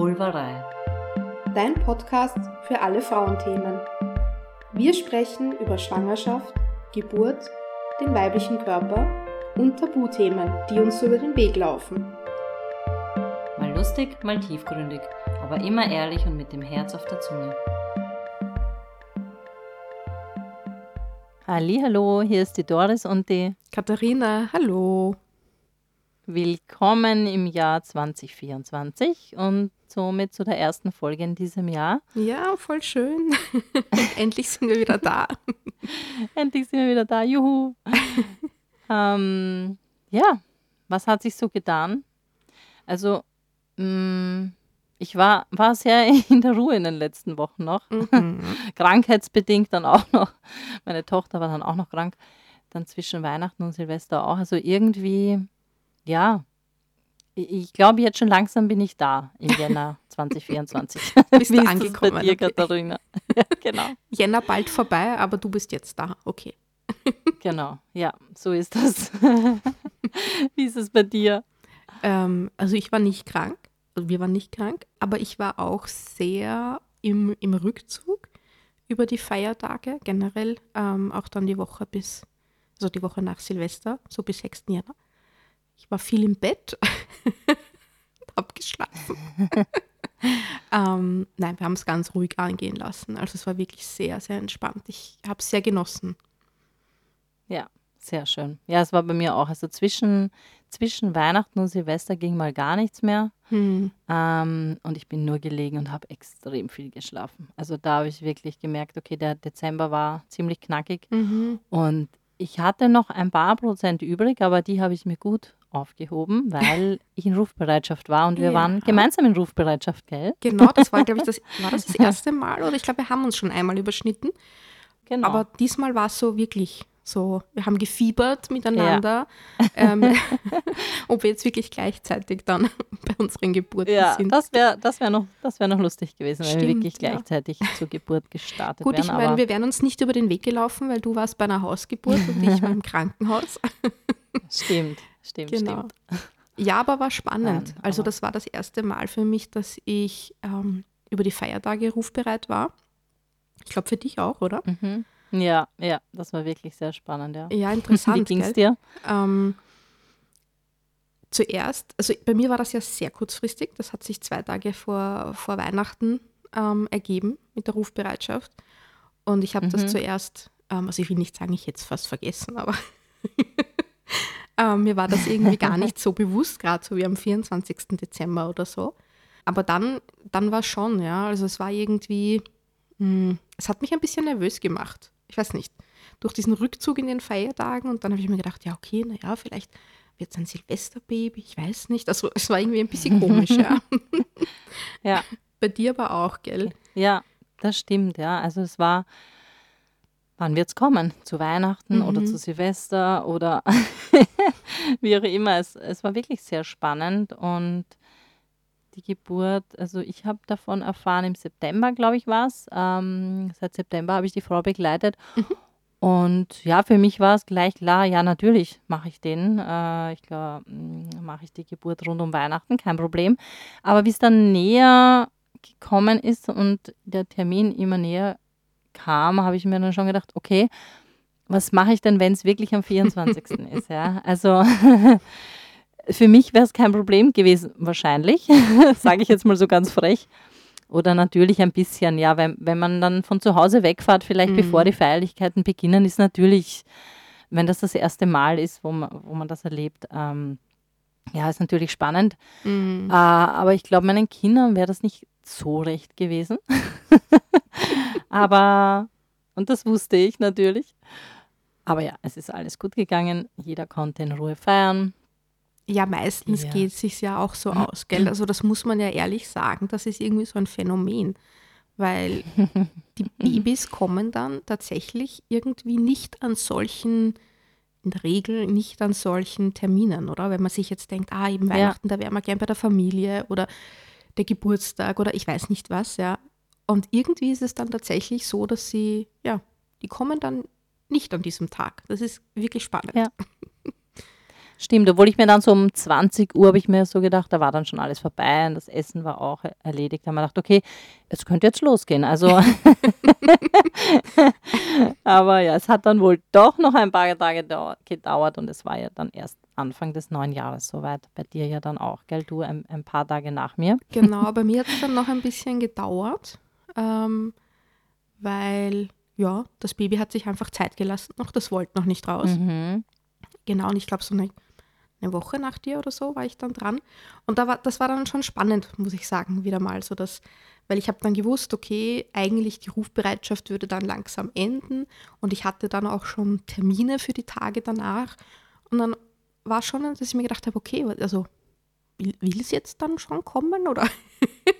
Vulvarei. Dein Podcast für alle Frauenthemen. Wir sprechen über Schwangerschaft, Geburt, den weiblichen Körper und Tabuthemen, die uns über den Weg laufen. Mal lustig, mal tiefgründig, aber immer ehrlich und mit dem Herz auf der Zunge. Hallo, hier ist die Doris und die Katharina, hallo. Willkommen im Jahr 2024 und somit zu der ersten Folge in diesem Jahr. Ja, voll schön. Endlich sind wir wieder da. Endlich sind wir wieder da, juhu. ähm, ja, was hat sich so getan? Also, mh, mm, ich war, war sehr in der Ruhe in den letzten Wochen noch. Mhm. Krankheitsbedingt dann auch noch. Meine Tochter war dann auch noch krank. Dann zwischen Weihnachten und Silvester auch. Also irgendwie, ja, ich glaube jetzt schon langsam bin ich da im Jänner 2024. bist du angekommen? bei dir, okay. Katharina? ja, genau. Jänner bald vorbei, aber du bist jetzt da. Okay. genau, ja, so ist das. Wie ist es bei dir? Ähm, also ich war nicht krank also wir waren nicht krank, aber ich war auch sehr im, im Rückzug über die Feiertage, generell ähm, auch dann die Woche bis, also die Woche nach Silvester, so bis 6. Jänner. Ich war viel im Bett, habe geschlafen. ähm, nein, wir haben es ganz ruhig angehen lassen. Also es war wirklich sehr, sehr entspannt. Ich habe es sehr genossen. Ja, sehr schön. Ja, es war bei mir auch. Also zwischen, zwischen Weihnachten und Silvester ging mal gar nichts mehr. Hm. Ähm, und ich bin nur gelegen und habe extrem viel geschlafen. Also da habe ich wirklich gemerkt, okay, der Dezember war ziemlich knackig. Mhm. Und ich hatte noch ein paar Prozent übrig, aber die habe ich mir gut aufgehoben, weil ich in Rufbereitschaft war und wir ja. waren gemeinsam in Rufbereitschaft, gell? Genau, das war, glaube ich, das, war das, das erste Mal oder ich glaube, wir haben uns schon einmal überschnitten. Genau. Aber diesmal war es so wirklich so, wir haben gefiebert miteinander, ja. ähm, ob wir jetzt wirklich gleichzeitig dann bei unseren Geburten ja, sind. Das wäre das wär noch, wär noch lustig gewesen, Stimmt, wenn wir wirklich gleichzeitig ja. zur Geburt gestartet Gut, wären. Gut, ich meine, wir wären uns nicht über den Weg gelaufen, weil du warst bei einer Hausgeburt und ich war im Krankenhaus. Stimmt, stimmt, genau. stimmt. Ja, aber war spannend. Nein, also das war das erste Mal für mich, dass ich ähm, über die Feiertage rufbereit war. Ich glaube für dich auch, oder? Mhm. Ja, ja, das war wirklich sehr spannend, ja. Ja, interessant. Wie ging es dir? Ähm, zuerst, also bei mir war das ja sehr kurzfristig, das hat sich zwei Tage vor, vor Weihnachten ähm, ergeben mit der Rufbereitschaft. Und ich habe mhm. das zuerst, ähm, also ich will nicht sagen, ich hätte es fast vergessen, aber ähm, mir war das irgendwie gar nicht so bewusst, gerade so wie am 24. Dezember oder so. Aber dann, dann war es schon, ja, also es war irgendwie, mh, hm, es hat mich ein bisschen nervös gemacht ich weiß nicht, durch diesen Rückzug in den Feiertagen und dann habe ich mir gedacht, ja, okay, naja, vielleicht wird es ein Silvesterbaby, ich weiß nicht. Also es war irgendwie ein bisschen komisch, ja. ja. Bei dir aber auch, gell? Ja, das stimmt, ja. Also es war, wann wird es kommen? Zu Weihnachten mhm. oder zu Silvester oder wie auch immer. Es, es war wirklich sehr spannend und die Geburt, also ich habe davon erfahren im September, glaube ich, war es. Ähm, seit September habe ich die Frau begleitet. Mhm. Und ja, für mich war es gleich klar, ja, natürlich mache ich den. Äh, ich glaube, mm, mache ich die Geburt rund um Weihnachten, kein Problem. Aber wie es dann näher gekommen ist und der Termin immer näher kam, habe ich mir dann schon gedacht, okay, was mache ich denn, wenn es wirklich am 24. ist? Ja? Also Für mich wäre es kein Problem gewesen, wahrscheinlich, sage ich jetzt mal so ganz frech. Oder natürlich ein bisschen, ja, wenn, wenn man dann von zu Hause wegfährt, vielleicht mhm. bevor die Feierlichkeiten beginnen, ist natürlich, wenn das das erste Mal ist, wo man, wo man das erlebt, ähm, ja, ist natürlich spannend. Mhm. Äh, aber ich glaube, meinen Kindern wäre das nicht so recht gewesen. Aber, und das wusste ich natürlich. Aber ja, es ist alles gut gegangen. Jeder konnte in Ruhe feiern. Ja, meistens ja. geht es sich ja auch so aus, gell? Also das muss man ja ehrlich sagen, das ist irgendwie so ein Phänomen, weil die Babys kommen dann tatsächlich irgendwie nicht an solchen, in der Regel nicht an solchen Terminen, oder? Wenn man sich jetzt denkt, ah, eben Weihnachten, ja. da wären wir gern bei der Familie oder der Geburtstag oder ich weiß nicht was, ja. Und irgendwie ist es dann tatsächlich so, dass sie, ja, die kommen dann nicht an diesem Tag. Das ist wirklich spannend. Ja. stimmt. Obwohl ich mir dann so um 20 Uhr habe ich mir so gedacht, da war dann schon alles vorbei und das Essen war auch erledigt. Da haben wir gedacht, okay, es könnte jetzt losgehen. Also, aber ja, es hat dann wohl doch noch ein paar Tage gedauert und es war ja dann erst Anfang des neuen Jahres soweit. Bei dir ja dann auch, gell? Du ein, ein paar Tage nach mir. Genau, bei mir hat es dann noch ein bisschen gedauert, ähm, weil ja, das Baby hat sich einfach Zeit gelassen noch, das wollte noch nicht raus. Mhm. Genau, und ich glaube, so eine, eine, Woche nach dir oder so war ich dann dran. Und da war, das war dann schon spannend, muss ich sagen, wieder mal so, dass, weil ich habe dann gewusst, okay, eigentlich die Rufbereitschaft würde dann langsam enden und ich hatte dann auch schon Termine für die Tage danach. Und dann war schon, dass ich mir gedacht habe, okay, also will es jetzt dann schon kommen oder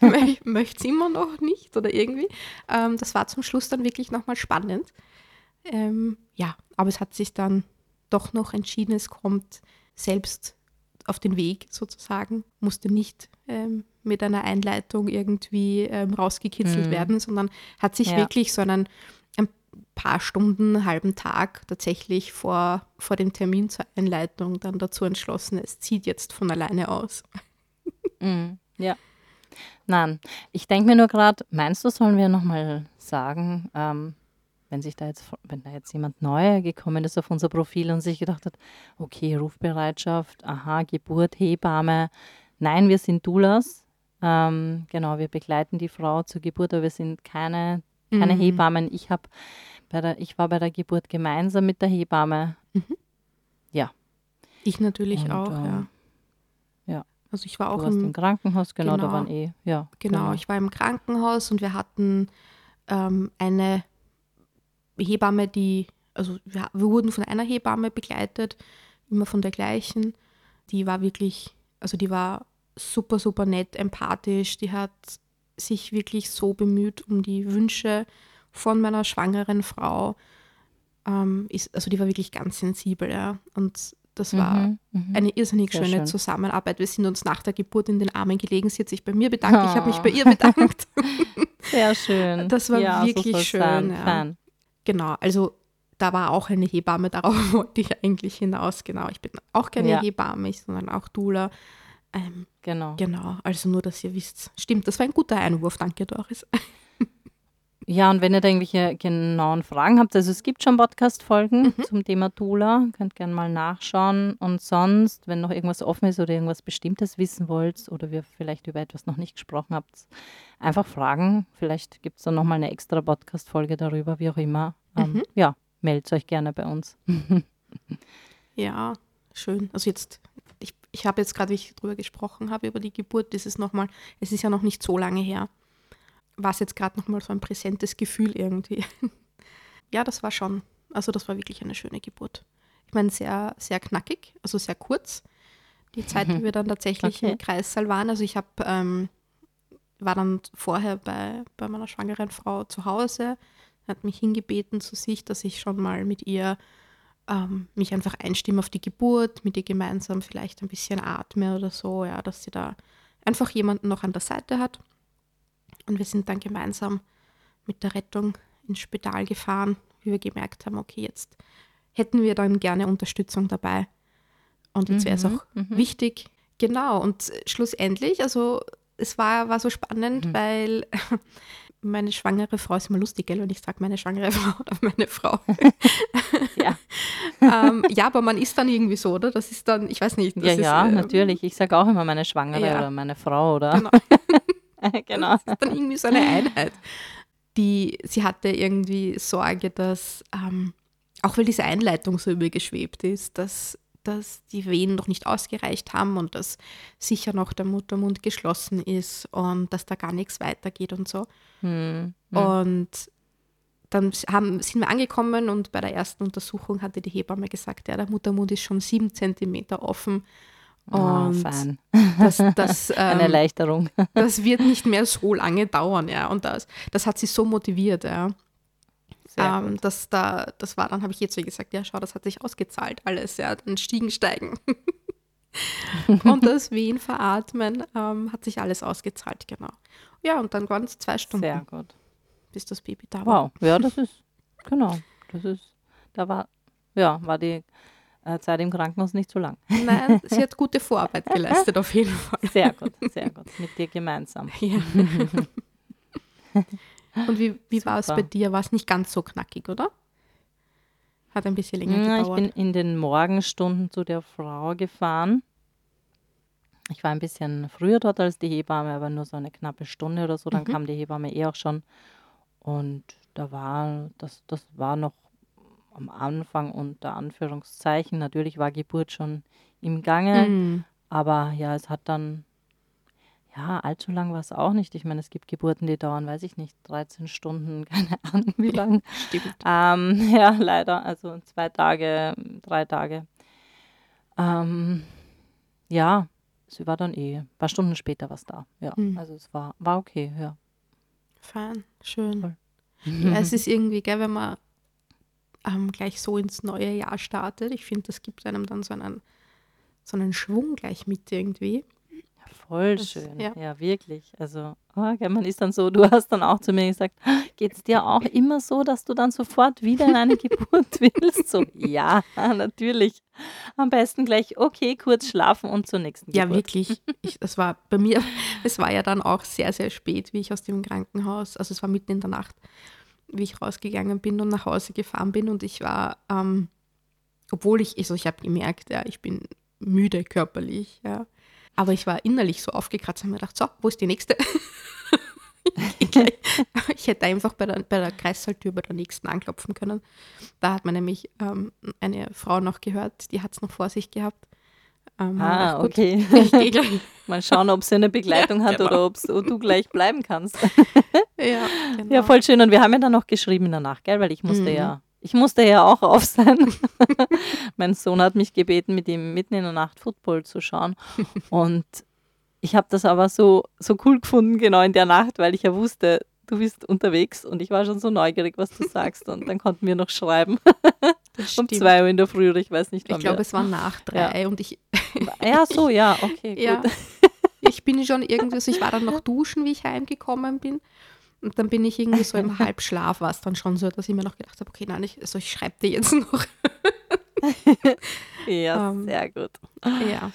möchte es immer noch nicht oder irgendwie. Ähm, das war zum Schluss dann wirklich nochmal spannend. Ähm, ja, aber es hat sich dann doch noch entschieden, es kommt selbst auf den Weg sozusagen, musste nicht ähm, mit einer Einleitung irgendwie ähm, rausgekitzelt mhm. werden, sondern hat sich ja. wirklich so einen ein paar Stunden, einen halben Tag tatsächlich vor, vor dem Termin zur Einleitung dann dazu entschlossen, es zieht jetzt von alleine aus. Mhm. Ja. Nein, ich denke mir nur gerade, meinst du, sollen wir nochmal sagen, ähm, wenn sich da jetzt, wenn da jetzt jemand neu gekommen ist auf unser Profil und sich gedacht hat, okay, Rufbereitschaft, aha, Geburt, Hebamme. Nein, wir sind Doulas. Ähm, genau, wir begleiten die Frau zur Geburt, aber wir sind keine, keine mhm. Hebammen. Ich habe bei der, ich war bei der Geburt gemeinsam mit der Hebamme. Mhm. Ja. Ich natürlich und, auch, äh, ja. Also ich war auch im, im, Krankenhaus, genau, genau, da waren eh, ja. Genau, genau, ich war im Krankenhaus und wir hatten ähm, eine Hebamme, die, also wir, wir, wurden von einer Hebamme begleitet, immer von der gleichen. Die war wirklich, also die war super, super nett, empathisch, die hat sich wirklich so bemüht um die Wünsche von meiner schwangeren Frau. Ähm, ist, also die war wirklich ganz sensibel, ja. Und das war mhm, mhm, eine irrsinnig schöne schön. Zusammenarbeit. Wir sind uns nach der Geburt in den Armen gelegen. Sie hat sich bei mir bedankt, oh. ich habe mich bei ihr bedankt. Sehr schön. Das war ja, wirklich so schön. Ja. Genau, also da war auch eine Hebamme, darauf wollte ich eigentlich hinaus. Genau, ich bin auch keine ja. Hebamme, sondern auch Dula. Ähm, genau. Genau, also nur, dass ihr wisst. Stimmt, das war ein guter Einwurf. Danke, Doris. Ja, und wenn ihr da irgendwelche genauen Fragen habt, also es gibt schon Podcast-Folgen mhm. zum Thema Tula, könnt gerne mal nachschauen. Und sonst, wenn noch irgendwas offen ist oder irgendwas Bestimmtes wissen wollt oder wir vielleicht über etwas noch nicht gesprochen habt, einfach fragen. Vielleicht gibt es dann nochmal eine extra Podcast-Folge darüber, wie auch immer. Ähm, mhm. Ja, meldet euch gerne bei uns. ja, schön. Also jetzt, ich, ich habe jetzt gerade, wie ich darüber gesprochen habe, über die Geburt, das ist nochmal, es ist ja noch nicht so lange her war es jetzt gerade nochmal so ein präsentes Gefühl irgendwie. ja, das war schon, also das war wirklich eine schöne Geburt. Ich meine, sehr, sehr knackig, also sehr kurz. Die Zeit, die wir dann tatsächlich okay. im Kreissaal waren. Also ich habe, ähm, war dann vorher bei, bei meiner schwangeren Frau zu Hause, hat mich hingebeten zu sich, dass ich schon mal mit ihr ähm, mich einfach einstimme auf die Geburt, mit ihr gemeinsam vielleicht ein bisschen atme oder so, ja, dass sie da einfach jemanden noch an der Seite hat. Und wir sind dann gemeinsam mit der Rettung ins Spital gefahren, wie wir gemerkt haben, okay, jetzt hätten wir dann gerne Unterstützung dabei. Und jetzt wäre es mhm, auch mhm. wichtig. Genau, und schlussendlich, also es war, war so spannend, mhm. weil meine schwangere Frau ist immer lustig, gell, wenn ich sage meine schwangere Frau oder meine Frau. ja. ähm, ja, aber man ist dann irgendwie so, oder? Das ist dann, ich weiß nicht. ja, ist, ja, äh, natürlich. Ich sage auch immer meine Schwangere ja. oder meine Frau, oder? Genau. genau. Das ist dann irgendwie so eine Einheit. Die, sie hatte irgendwie Sorge, dass, ähm, auch weil diese Einleitung so übergeschwebt ist, dass, dass die Wehen noch nicht ausgereicht haben und dass sicher noch der Muttermund geschlossen ist und dass da gar nichts weitergeht und so. Hm, hm. Und dann haben, sind wir angekommen und bei der ersten Untersuchung hatte die Hebamme gesagt, ja, der Muttermund ist schon sieben Zentimeter offen Oh, fein. Das, das, ähm, Eine Erleichterung. das wird nicht mehr so lange dauern, ja. Und das, das hat sie so motiviert, ja. Ähm, das, da, das war, dann habe ich jetzt so gesagt, ja, schau, das hat sich ausgezahlt, alles, ja, dann Stiegen steigen. und das Wehen veratmen ähm, hat sich alles ausgezahlt, genau. Ja, und dann waren es zwei Stunden. Sehr gut. Bis das Baby da war. Wow, ja, das ist, genau, das ist, da war, ja, war die Zeit im Krankenhaus nicht so lang. Nein, sie hat gute Vorarbeit geleistet, auf jeden Fall. Sehr gut, sehr gut. Mit dir gemeinsam. Ja. Und wie, wie war es bei dir? War es nicht ganz so knackig, oder? Hat ein bisschen länger ja, gedauert. Ich bin in den Morgenstunden zu der Frau gefahren. Ich war ein bisschen früher dort als die Hebamme, aber nur so eine knappe Stunde oder so. Dann Mhm. kam die Hebamme eh auch schon. Und da war, das, das war noch am Anfang unter Anführungszeichen. Natürlich war Geburt schon im Gange, Mhm. aber ja, es hat dann, ja, allzu lang war es auch nicht. Ich meine, es gibt Geburten, die dauern, weiß ich nicht, 13 Stunden, keine Ahnung wie lang. Stimmt. Ähm, ja, leider. Also zwei Tage, drei Tage. Ähm, ja, sie war dann eh ein paar Stunden später was da. Ja, Mhm. also es war, war okay, ja. Fein, schön. Voll. Ja, es ist irgendwie, gell, wenn man ähm, gleich so ins neue Jahr startet. Ich finde, das gibt einem dann so einen, so einen Schwung gleich mit irgendwie. Voll Das- schön, ja. ja. wirklich. Also, oh, gell, man ist dann so, du hast dann auch zu mir gesagt, geht es dir auch immer so, dass du dann sofort wieder in eine Geburt willst? So, ja, natürlich. Am besten gleich, okay, kurz schlafen und zur nächsten Ja, Geburt. wirklich. Ich, das war bei mir, es war ja dann auch sehr, sehr spät, wie ich aus dem Krankenhaus, also es war mitten in der Nacht, wie ich rausgegangen bin und nach Hause gefahren bin und ich war, ähm, obwohl ich, also ich habe gemerkt, ja, ich bin müde körperlich, ja, aber ich war innerlich so aufgekratzt und mir gedacht, so, wo ist die nächste? ich, hätte einfach bei der, bei der Kreissaaltür bei der nächsten anklopfen können. Da hat man nämlich ähm, eine Frau noch gehört, die hat es noch vor sich gehabt. Ähm, Ah, okay. Mal schauen, ob sie eine Begleitung Ja, hat genau. oder ob du gleich bleiben kannst. Ja, genau. Ja, voll schön. Und wir haben ja dann noch geschrieben danach, gell? Weil ich musste Mhm. ja, ich musste ja auch auf sein. mein Sohn hat mich gebeten, mit ihm mitten in der Nacht Football zu schauen. Und ich habe das aber so, so cool gefunden, genau in der Nacht, weil ich ja wusste, du bist unterwegs und ich war schon so neugierig, was du sagst. Und dann konnten wir noch schreiben. Um zwei Uhr in der Früh oder ich weiß nicht, Ich wann glaube, wir. es war nach drei und ich, Ja, so, ja, okay, ja, gut. ich bin schon irgendwie, also ich war dann noch duschen, wie ich heimgekommen bin. Und dann bin ich irgendwie so im Halbschlaf, war es dann schon so, dass ich mir noch gedacht habe, okay, nein, ich, also ich schreibe dir jetzt noch. Ja, Ähm, sehr gut. ja,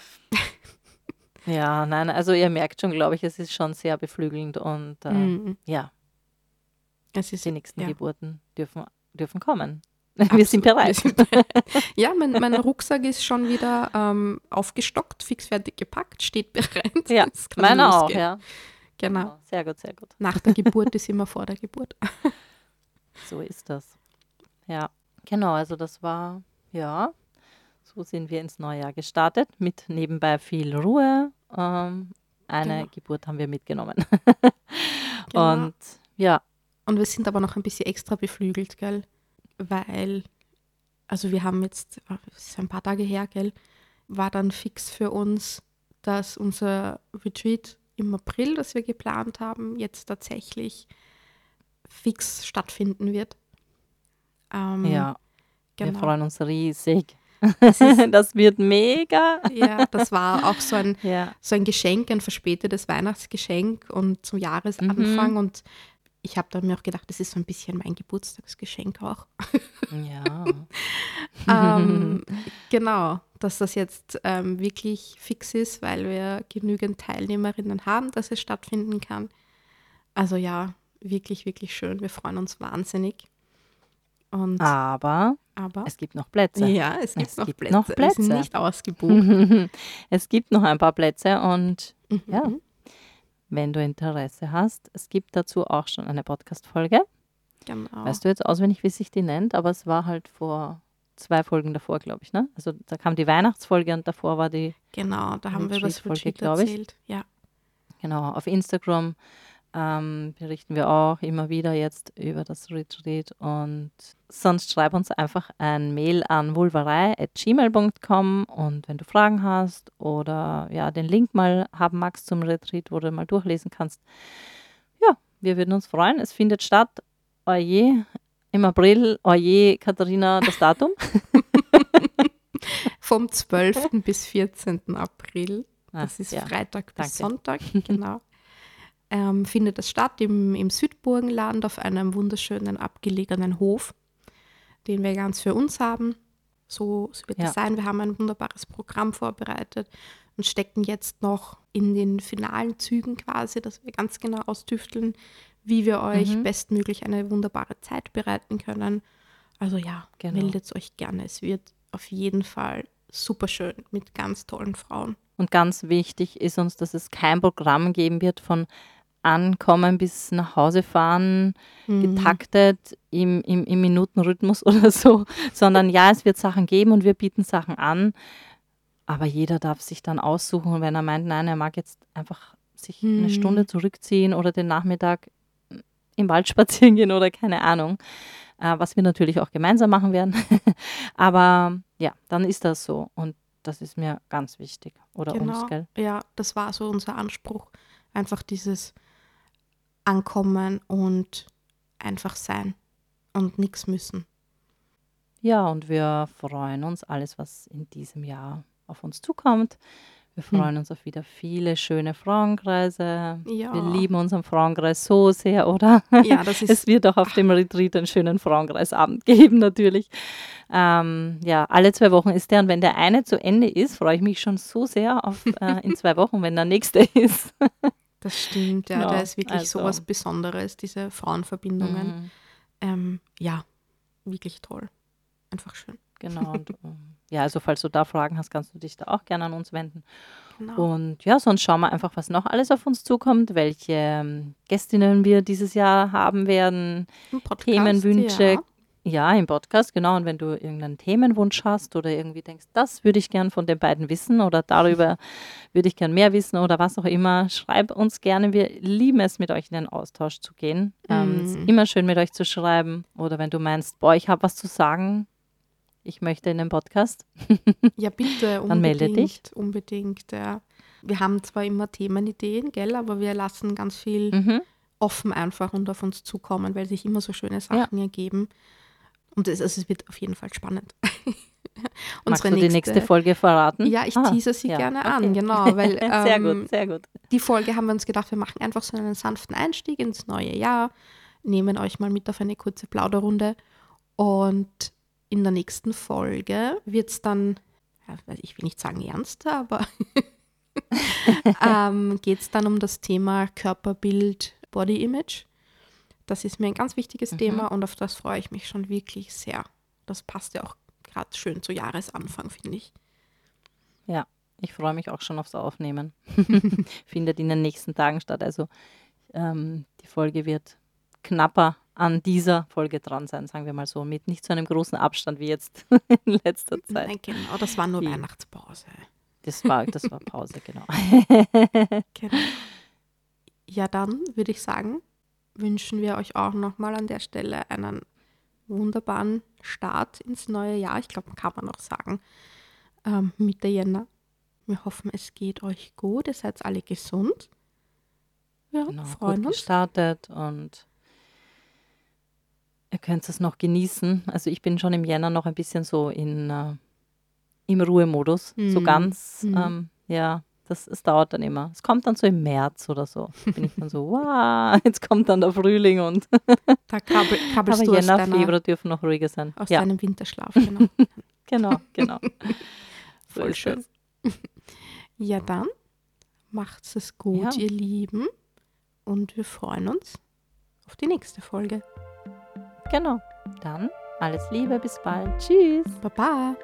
Ja, nein, also ihr merkt schon, glaube ich, es ist schon sehr beflügelnd und äh, Mhm. ja, es ist die nächsten ja. Geburten dürfen, dürfen kommen. Wir Absolut, sind bereit. wir sind bereit. Ja, mein, mein Rucksack ist schon wieder ähm, aufgestockt, fixfertig gepackt, steht bereit. Ja, Meiner auch, ja. Genau. Sehr gut, sehr gut. Nach der Geburt ist immer vor der Geburt. So ist das. Ja, genau, also das war, ja, so sind wir ins neue Jahr gestartet mit nebenbei viel Ruhe. Ähm, eine Genau. Geburt haben wir mitgenommen. Genau. Und ja, Und wir sind aber noch ein bisschen extra beflügelt, gell? Weil, also wir haben jetzt, es ist ein paar Tage her, gell, war dann fix für uns, dass unser Retreat im April, das wir geplant haben, jetzt tatsächlich fix stattfinden wird. Ähm, ja, wir genau. freuen uns riesig. Das, ist, Das wird mega. ja, das war auch so ein, Ja, so ein Geschenk, ein verspätetes Weihnachtsgeschenk und zum Jahresanfang. Und ich habe dann mir auch gedacht, das ist so ein bisschen mein Geburtstagsgeschenk auch. ja. ähm, genau, dass das jetzt ähm, wirklich fix ist, weil wir genügend Teilnehmerinnen haben, dass es stattfinden kann. Also ja, wirklich, wirklich schön. Wir freuen uns wahnsinnig. Und, Aber aber es gibt noch Plätze. ja, es gibt, Es noch, gibt Plätze. noch Wir sind Plätze. nicht ausgebucht. es gibt noch ein paar Plätze und Mhm. Ja. Wenn du Interesse hast, es gibt dazu auch schon eine Podcast-Folge. Genau. Weißt du jetzt auswendig, wie sich die nennt, aber es war halt vor zwei Folgen davor, glaube ich. Ne? Also da kam die Weihnachtsfolge und davor war die, genau, da haben wir über das Retreat-Folge, Retreat glaub ich. erzählt. Ja, genau, auf Instagram ähm, berichten wir auch immer wieder jetzt über das Retreat und sonst schreib uns einfach ein Mail an vulvarei.gmail.com und wenn du Fragen hast oder ja, den Link mal haben magst zum Retreat, wo du mal durchlesen kannst, ja, wir würden uns freuen. Es findet statt, oje, im April, oje, Katharina, das Datum. vom 12. bis 14. April. Ah, Das ist ja. Freitag bis danke. Sonntag, genau. Ähm, findet das statt im, im Südburgenland auf einem wunderschönen abgelegenen Hof, den wir ganz für uns haben. So, so wird Ja. es sein. Wir haben ein wunderbares Programm vorbereitet und stecken jetzt noch in den finalen Zügen quasi, dass wir ganz genau austüfteln, wie wir euch Mhm. bestmöglich eine wunderbare Zeit bereiten können. Also ja, Genau. meldet euch gerne. Es wird auf jeden Fall super schön mit ganz tollen Frauen. Und ganz wichtig ist uns, dass es kein Programm geben wird von Ankommen bis nach Hause fahren, Mhm. getaktet im, im, im Minutenrhythmus oder so, sondern ja, es wird Sachen geben und wir bieten Sachen an, aber jeder darf sich dann aussuchen, wenn er meint, nein, er mag jetzt einfach sich eine Mhm. Stunde zurückziehen oder den Nachmittag im Wald spazieren gehen oder keine Ahnung, äh, was wir natürlich auch gemeinsam machen werden. aber ja, dann ist das so und das ist mir ganz wichtig oder uns, Genau. gell? Ja, das war so unser Anspruch. Einfach dieses Ankommen und einfach sein und nichts müssen. Ja, und wir freuen uns alles, was in diesem Jahr auf uns zukommt. Wir freuen uns auf wieder viele schöne Frauenkreise. Ja. Wir lieben unseren Frauenkreis so sehr, oder? Ja, das Es ist wird auch auf dem Retreat einen schönen Frauenkreisabend geben, natürlich. Ähm, ja, alle zwei Wochen ist der. Und wenn der eine zu Ende ist, freue ich mich schon so sehr auf äh, in zwei Wochen, wenn der nächste ist. Das stimmt, ja, Ja, da ist wirklich also- so was Besonderes, diese Frauenverbindungen. Mhm, Ähm, ja, wirklich toll. Einfach schön. genau. Und, ähm, ja, also falls du da Fragen hast, kannst du dich da auch gerne an uns wenden. Genau. Und ja, sonst schauen wir einfach, was noch alles auf uns zukommt, welche ähm, Gästinnen wir dieses Jahr haben werden, Podcast, Themenwünsche. Ja. Ja, im Podcast, genau. Und wenn du irgendeinen Themenwunsch hast oder irgendwie denkst, das würde ich gern von den beiden wissen oder darüber würde ich gern mehr wissen oder was auch immer, schreib uns gerne. Wir lieben es, mit euch in den Austausch zu gehen. Ähm, es ist Mhm. immer schön, mit euch zu schreiben. Oder wenn du meinst, boah, ich habe was zu sagen, ich möchte in den Podcast. Ja, bitte, unbedingt. Dann melde dich. Unbedingt, ja. Wir haben zwar immer Themenideen, gell, aber wir lassen ganz viel Mhm. offen einfach und auf uns zukommen, weil sich immer so schöne Sachen ergeben. Und es, also es wird auf jeden Fall spannend. Magst du die nächste Folge verraten? Ja, ich Ah, tease sie ja, gerne okay. an, genau, weil sehr ähm, gut, sehr gut. die Folge haben wir uns gedacht, wir machen einfach so einen sanften Einstieg ins neue Jahr, nehmen euch mal mit auf eine kurze Plauderrunde und in der nächsten Folge wird es dann, ja, ich will nicht sagen ernster, aber ähm, geht es dann um das Thema Körperbild, Body Image. Das ist mir ein ganz wichtiges Mhm. Thema und auf das freue ich mich schon wirklich sehr. Das passt ja auch gerade schön zu Jahresanfang, finde ich. Ich freue mich auch schon aufs Aufnehmen. Findet in den nächsten Tagen statt. Also ähm, die Folge wird knapper an dieser Folge dran sein, sagen wir mal so, mit nicht so einem großen Abstand wie jetzt in letzter Zeit. Nein, genau, das war nur Die- Weihnachtspause. Das war, das war Pause, genau. Genau. Ja, dann würde ich sagen, wünschen wir euch auch nochmal an der Stelle einen wunderbaren Start ins neue Jahr. Ich glaube, kann man noch sagen, ähm, Mitte Jänner. Wir hoffen, es geht euch gut. Ihr seid alle gesund. Ja, genau freuen gut uns. gestartet und ihr könnt es noch genießen. Also ich bin schon im Jänner noch ein bisschen so in, äh, im Ruhemodus. So Mhm. ganz, Mhm. ähm, ja, das, es dauert dann immer. Es kommt dann so im März oder so. Bin ich dann so, wow, jetzt kommt dann der Frühling und Da krabbel, krabbelst aber du aus, Jänner, deiner, Februar dürfen noch ruhiger sein. aus ja, deinem Winterschlaf. Genau. genau, genau. Voll schön. Ja, dann macht's es gut, Ja. ihr Lieben. Und wir freuen uns auf die nächste Folge. Genau. Dann alles Liebe, bis bald. Tschüss. Baba!